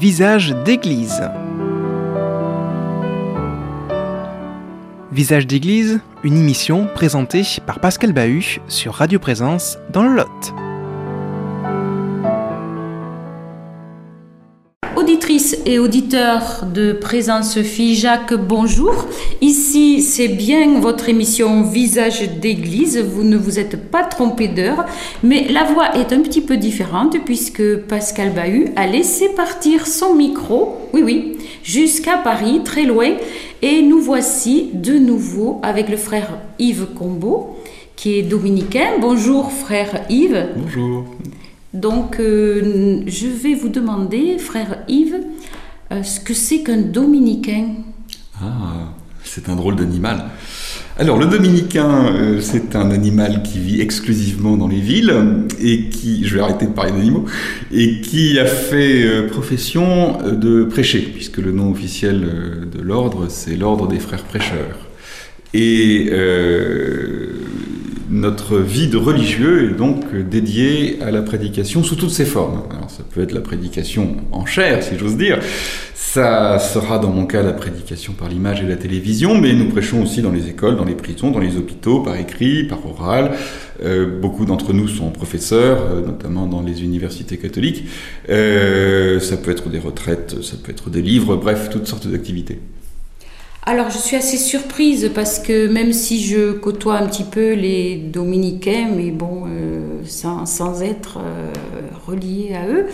Visage d'église. Visage d'église, une émission présentée par Pascal Bahut sur Radio Présence dans le Lot. Et auditeurs de Présence Fille Jacques, bonjour. Ici, c'est bien votre émission Visage d'église. Vous ne vous êtes pas trompé d'heure, mais la voix est un petit peu différente puisque Pascal Bahut a laissé partir son micro, oui, oui, jusqu'à Paris, très loin. Et nous voici de nouveau avec le frère Yves Combeau, qui est dominicain. Bonjour, frère Yves. Bonjour. Donc, euh, je vais vous demander, frère Yves, ce que c'est qu'un dominicain. Ah, c'est un drôle d'animal. Alors, le dominicain, euh, c'est un animal qui vit exclusivement dans les villes et qui, je vais arrêter de parler d'animaux, et qui a fait euh, profession euh, de prêcher, puisque le nom officiel euh, de l'ordre, c'est l'ordre des frères prêcheurs. Et euh, notre vie de religieux est donc dédiée à la prédication sous toutes ses formes. Alors ça peut être la prédication en chair, si j'ose dire. Ça sera dans mon cas la prédication par l'image et la télévision, mais nous prêchons aussi dans les écoles, dans les prisons, dans les hôpitaux, par écrit, par oral. Euh, beaucoup d'entre nous sont professeurs, euh, notamment dans les universités catholiques. Euh, ça peut être des retraites, ça peut être des livres, bref, toutes sortes d'activités. Alors, je suis assez surprise parce que même si je côtoie un petit peu les dominicains, mais bon, euh, sans, être euh, relié à eux,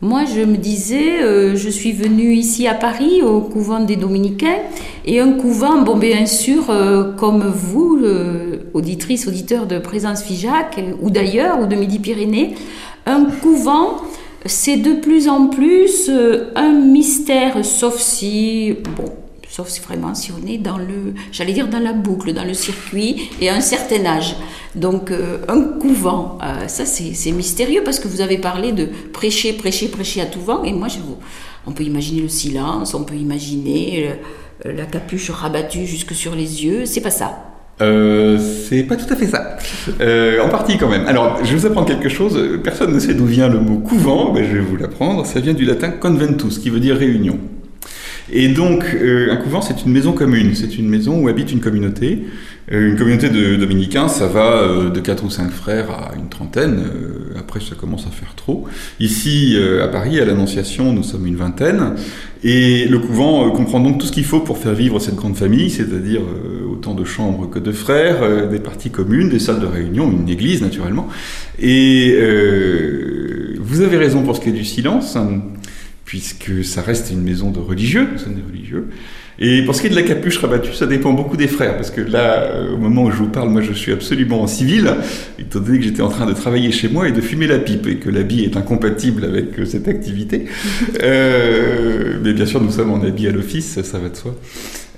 moi je me disais, euh, je suis venue ici à Paris au couvent des dominicains, et un couvent, bon, bien sûr, comme vous, auditrice, auditeur de Présence Figeac, ou d'ailleurs, ou de Midi-Pyrénées, un couvent c'est de plus en plus un mystère, sauf si, bon, sauf si vraiment si on est dans le, j'allais dire dans la boucle, dans le circuit et à un certain âge. Donc euh, un couvent, euh, ça c'est mystérieux parce que vous avez parlé de prêcher, prêcher, prêcher à tout vent et moi je vous, on peut imaginer le silence, on peut imaginer le, la capuche rabattue jusque sur les yeux, c'est pas ça. Euh, c'est pas tout à fait ça. Euh, en partie quand même. Alors, je vais vous apprendre quelque chose. Personne ne sait d'où vient le mot couvent, mais je vais vous l'apprendre. Ça vient du latin conventus, qui veut dire réunion. Et donc, euh, un couvent, c'est une maison commune. C'est une maison où habite une communauté. Euh, une communauté de dominicains, ça va euh, de 4 ou 5 frères à une trentaine. Après, ça commence à faire trop. Ici, à Paris, à l'Annonciation, nous sommes une vingtaine. Et le couvent comprend donc tout ce qu'il faut pour faire vivre cette grande famille, c'est-à-dire autant de chambres que de frères, des parties communes, des salles de réunion, une église naturellement. Et vous avez raison pour ce qui est du silence puisque ça reste une maison de religieux, nous sommes des religieux. Et pour ce qui est de la capuche rabattue, ça dépend beaucoup des frères, parce que là, au moment où je vous parle, moi je suis absolument en civil, étant donné que j'étais en train de travailler chez moi et de fumer la pipe, et que l'habit est incompatible avec cette activité. euh, mais bien sûr, nous sommes en habit à l'office, ça va de soi.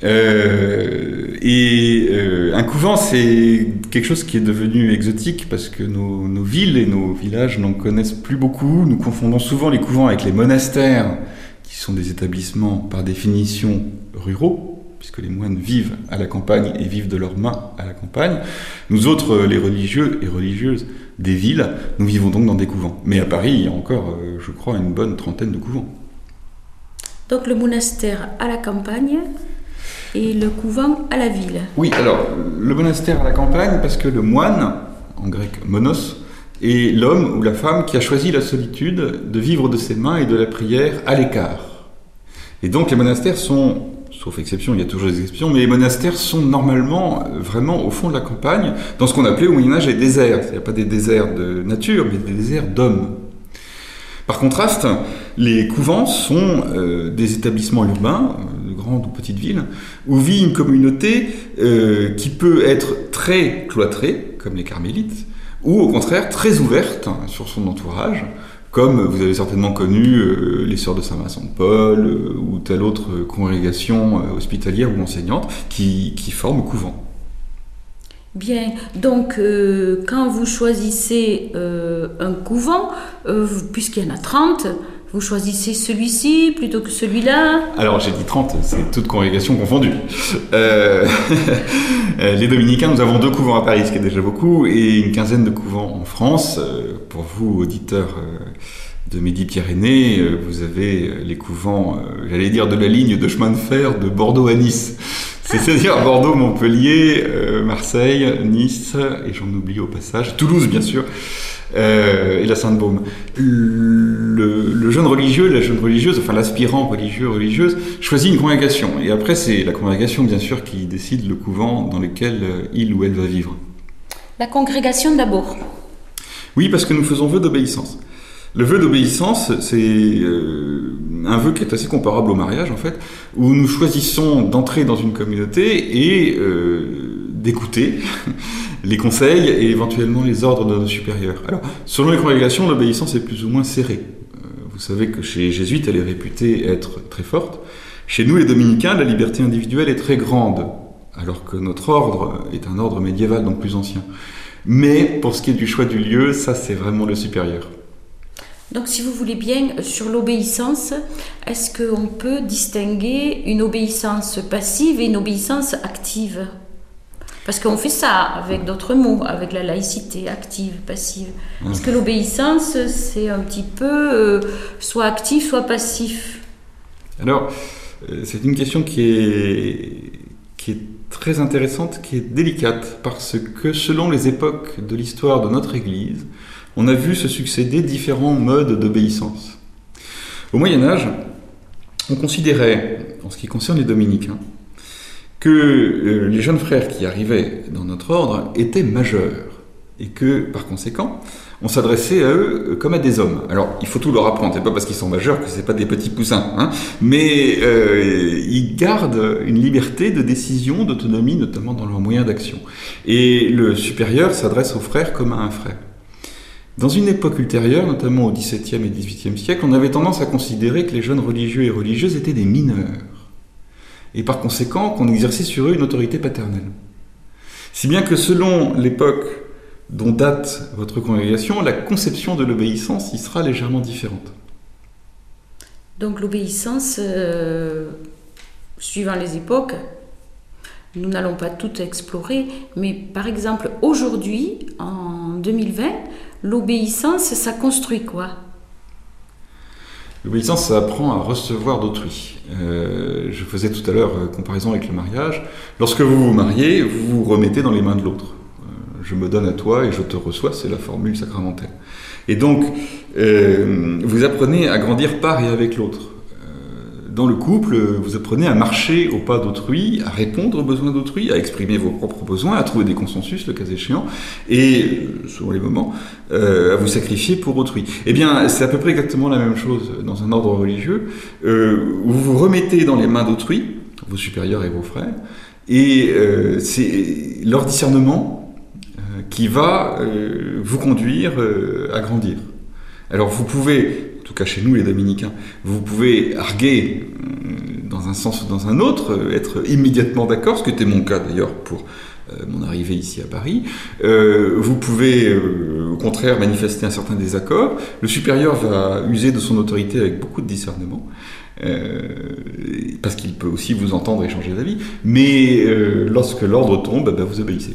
Euh, et euh, un couvent, c'est quelque chose qui est devenu exotique parce que nos, villes et nos villages n'en connaissent plus beaucoup. Nous confondons souvent les couvents avec les monastères, qui sont des établissements par définition ruraux, puisque les moines vivent à la campagne et vivent de leurs mains à la campagne. Nous autres, les religieux et religieuses des villes, nous vivons donc dans des couvents. Mais à Paris, il y a encore, euh, je crois, une bonne trentaine de couvents. Donc le monastère à la campagne et le couvent à la ville. Oui, alors le monastère à la campagne, parce que le moine, en grec monos, est l'homme ou la femme qui a choisi la solitude de vivre de ses mains et de la prière à l'écart. Et donc les monastères sont, sauf exception, il y a toujours des exceptions, mais les monastères sont normalement vraiment au fond de la campagne, dans ce qu'on appelait au Moyen Âge les déserts. Il n'y a pas des déserts de nature, mais des déserts d'hommes. Par contraste, les couvents sont euh, des établissements urbains, de grandes ou petites villes, où vit une communauté euh, qui peut être très cloîtrée, comme les carmélites, ou au contraire très ouverte sur son entourage, comme vous avez certainement connu euh, les Sœurs de Saint-Vincent de Paul ou telle autre congrégation hospitalière ou enseignante qui, qui forme couvent. Bien, donc quand vous choisissez un couvent, puisqu'il y en a 30, vous choisissez celui-ci plutôt que celui-là Alors j'ai dit 30, c'est toute congrégation confondue. Euh, les dominicains, nous avons deux couvents à Paris, ce qui est déjà beaucoup, et une quinzaine de couvents en France. Euh, pour vous, auditeurs de Midi-Pyrénées, vous avez les couvents, j'allais dire, de la ligne de chemin de fer de Bordeaux à Nice. C'est-à-dire Bordeaux, Montpellier, Marseille, Nice, et j'en oublie au passage, Toulouse bien sûr, et la Sainte-Baume. Le, jeune religieux, la jeune religieuse, enfin l'aspirant religieux, religieuse, choisit une congrégation. Et après, c'est la congrégation bien sûr qui décide le couvent dans lequel il ou elle va vivre. La congrégation d'abord. Oui, parce que nous faisons vœu d'obéissance. Le vœu d'obéissance, c'est euh, un vœu qui est assez comparable au mariage, en fait, où nous choisissons d'entrer dans une communauté et euh, d'écouter les conseils et éventuellement les ordres de nos supérieurs. Alors, selon les congrégations, l'obéissance est plus ou moins serrée. Euh, vous savez que chez les jésuites, elle est réputée être très forte. Chez nous, les dominicains, la liberté individuelle est très grande, alors que notre ordre est un ordre médiéval, donc plus ancien. Mais pour ce qui est du choix du lieu, ça c'est vraiment le supérieur. Donc si vous voulez bien, sur l'obéissance, est-ce qu'on peut distinguer une obéissance passive et une obéissance active? Parce qu'on fait ça avec d'autres mots, avec la laïcité active, passive. Est-ce que l'obéissance, c'est un petit peu euh, soit actif, soit passif? Alors, euh, c'est une question qui est, qui est très intéressante, qui est délicate, parce que selon les époques de l'histoire de notre Église, on a vu se succéder différents modes d'obéissance. Au Moyen Âge, on considérait, en ce qui concerne les dominicains, que euh, les jeunes frères qui arrivaient dans notre ordre étaient majeurs, et que, par conséquent, on s'adressait à eux comme à des hommes. Alors, il faut tout leur apprendre. C'est pas parce qu'ils sont majeurs que c'est pas des petits poussins, hein. mais euh, ils gardent une liberté de décision, d'autonomie, notamment dans leurs moyens d'action. Et le supérieur s'adresse aux frères comme à un frère. Dans une époque ultérieure, notamment au XVIIe et XVIIIe siècle, on avait tendance à considérer que les jeunes religieux et religieuses étaient des mineurs, et par conséquent qu'on exerçait sur eux une autorité paternelle. Si bien que selon l'époque dont date votre congrégation, la conception de l'obéissance y sera légèrement différente. Donc l'obéissance, euh, suivant les époques, nous n'allons pas tout explorer, mais par exemple aujourd'hui, en 2020, l'obéissance, ça construit quoi? L'obéissance, ça apprend à recevoir d'autrui. Euh, je faisais tout à l'heure euh, comparaison avec le mariage. Lorsque vous vous mariez, vous vous remettez dans les mains de l'autre je me donne à toi et je te reçois, c'est la formule sacramentelle. Et donc, euh, vous apprenez à grandir par et avec l'autre. Euh, dans le couple, vous apprenez à marcher au pas d'autrui, à répondre aux besoins d'autrui, à exprimer vos propres besoins, à trouver des consensus, le cas échéant, et, euh, selon les moments, à vous sacrifier pour autrui. Eh bien, c'est à peu près exactement la même chose dans un ordre religieux, où vous vous remettez dans les mains d'autrui, vos supérieurs et vos frères, et c'est leur discernement qui va euh, vous conduire euh, à grandir. Alors vous pouvez, tout cas chez nous les dominicains, vous pouvez arguer euh, dans un sens ou dans un autre, être immédiatement d'accord, ce qui était mon cas d'ailleurs pour mon arrivée ici à Paris. vous pouvez au contraire manifester un certain désaccord. Le supérieur va user de son autorité avec beaucoup de discernement. parce qu'il peut aussi vous entendre et changer d'avis, mais lorsque l'ordre tombe, ben, vous obéissez.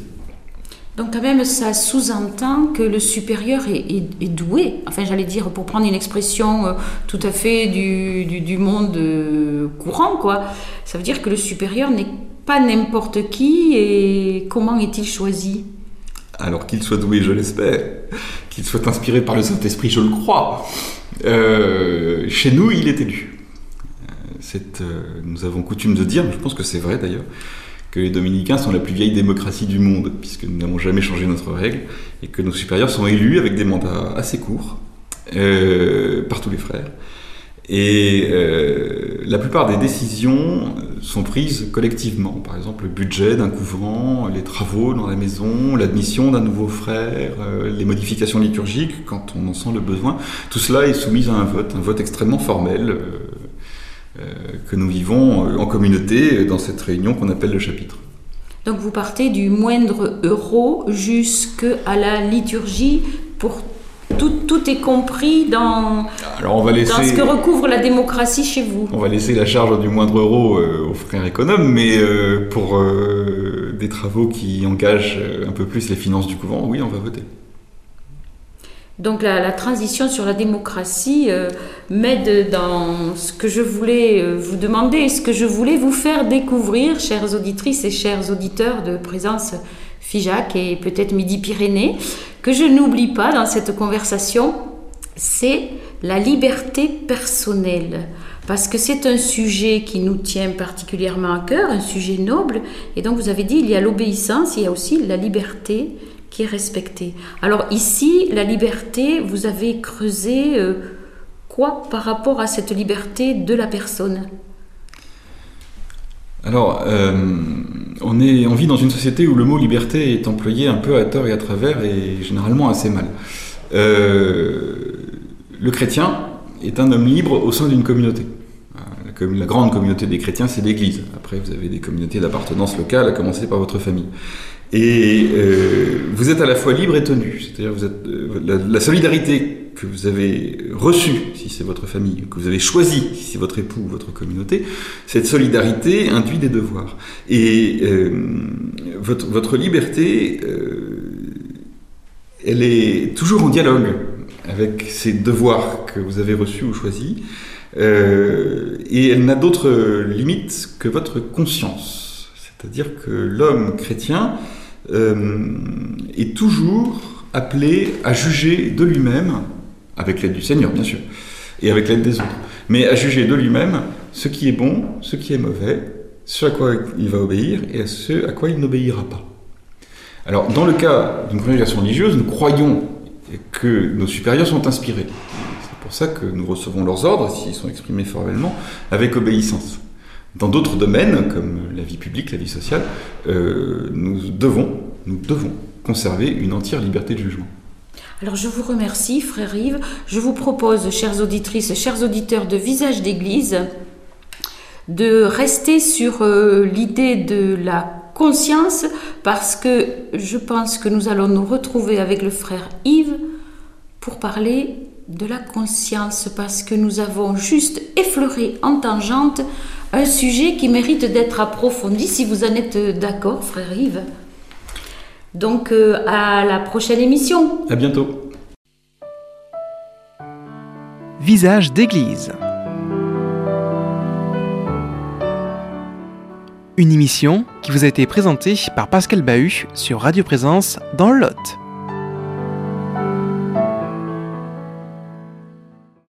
Donc quand même, ça sous-entend que le supérieur est, doué. Enfin, j'allais dire, pour prendre une expression euh, tout à fait du, monde euh, courant, quoi. Ça veut dire que le supérieur n'est pas n'importe qui et comment est-il choisi? Alors qu'il soit doué, je l'espère. Qu'il soit inspiré par le Saint-Esprit, je le crois. Euh, chez nous, il est élu. nous avons coutume de dire, je pense que c'est vrai d'ailleurs, que les dominicains sont la plus vieille démocratie du monde, puisque nous n'avons jamais changé notre règle, et que nos supérieurs sont élus avec des mandats assez courts, euh, par tous les frères. Et euh, la plupart des décisions sont prises collectivement. Par exemple, le budget d'un couvent, les travaux dans la maison, l'admission d'un nouveau frère, euh, les modifications liturgiques quand on en sent le besoin. Tout cela est soumis à un vote, un vote extrêmement formel, que nous vivons euh, en communauté dans cette réunion qu'on appelle le chapitre. Donc vous partez du moindre euro jusqu'à la liturgie pour tout, tout, est compris dans, Alors on va laisser, dans ce que recouvre la démocratie chez vous. On va laisser la charge du moindre euro euh, aux frères économes, mais pour des travaux qui engagent un peu plus les finances du couvent, oui, on va voter. Donc la, transition sur la démocratie euh, m'aide dans ce que je voulais euh, vous demander, ce que je voulais vous faire découvrir, chères auditrices et chers auditeurs de présence FIJAC et peut-être Midi-Pyrénées, que je n'oublie pas dans cette conversation, c'est la liberté personnelle. Parce que c'est un sujet qui nous tient particulièrement à cœur, un sujet noble. Et donc vous avez dit, il y a l'obéissance, il y a aussi la liberté qui est respectée. Alors ici, la liberté, vous avez creusé euh, quoi par rapport à cette liberté de la personne? Alors, euh, on, vit dans une société où le mot liberté est employé un peu à tort et à travers et généralement assez mal. Euh, le chrétien est un homme libre au sein d'une communauté. La grande communauté des chrétiens, c'est l'Église. Après, vous avez des communautés d'appartenance locale, à commencer par votre famille. Et euh, vous êtes à la fois libre et tenu. C'est-à-dire vous euh, la, solidarité que vous avez reçue, si c'est votre famille, que vous avez choisie, si c'est votre époux ou votre communauté, cette solidarité induit des devoirs. Et euh, votre, votre, liberté, elle est toujours en dialogue avec ces devoirs que vous avez reçus ou choisis. et elle n'a d'autre limite que votre conscience. C'est-à-dire que l'homme chrétien est toujours appelé à juger de lui-même, avec l'aide du Seigneur bien sûr, et avec l'aide des autres, mais à juger de lui-même ce qui est bon, ce qui est mauvais, ce à quoi il va obéir et ce à quoi il n'obéira pas. Alors, dans le cas d'une congrégation religieuse, nous croyons que nos supérieurs sont inspirés. C'est pour ça que nous recevons leurs ordres, s'ils sont exprimés formellement, avec obéissance. Dans d'autres domaines, comme la vie publique, la vie sociale, euh, nous devons, nous devons conserver une entière liberté de jugement. Alors je vous remercie, frère Yves. Je vous propose, chères auditrices, chers auditeurs de Visage d'Église, de rester sur euh, l'idée de la conscience, parce que je pense que nous allons nous retrouver avec le frère Yves pour parler de la conscience, parce que nous avons juste effleuré en tangente un sujet qui mérite d'être approfondi, si vous en êtes d'accord, frère Yves. Donc, euh, à la prochaine émission. À bientôt. Visage d'église. Une émission qui vous a été présentée par Pascal Bahut sur Radio Présence dans le Lot.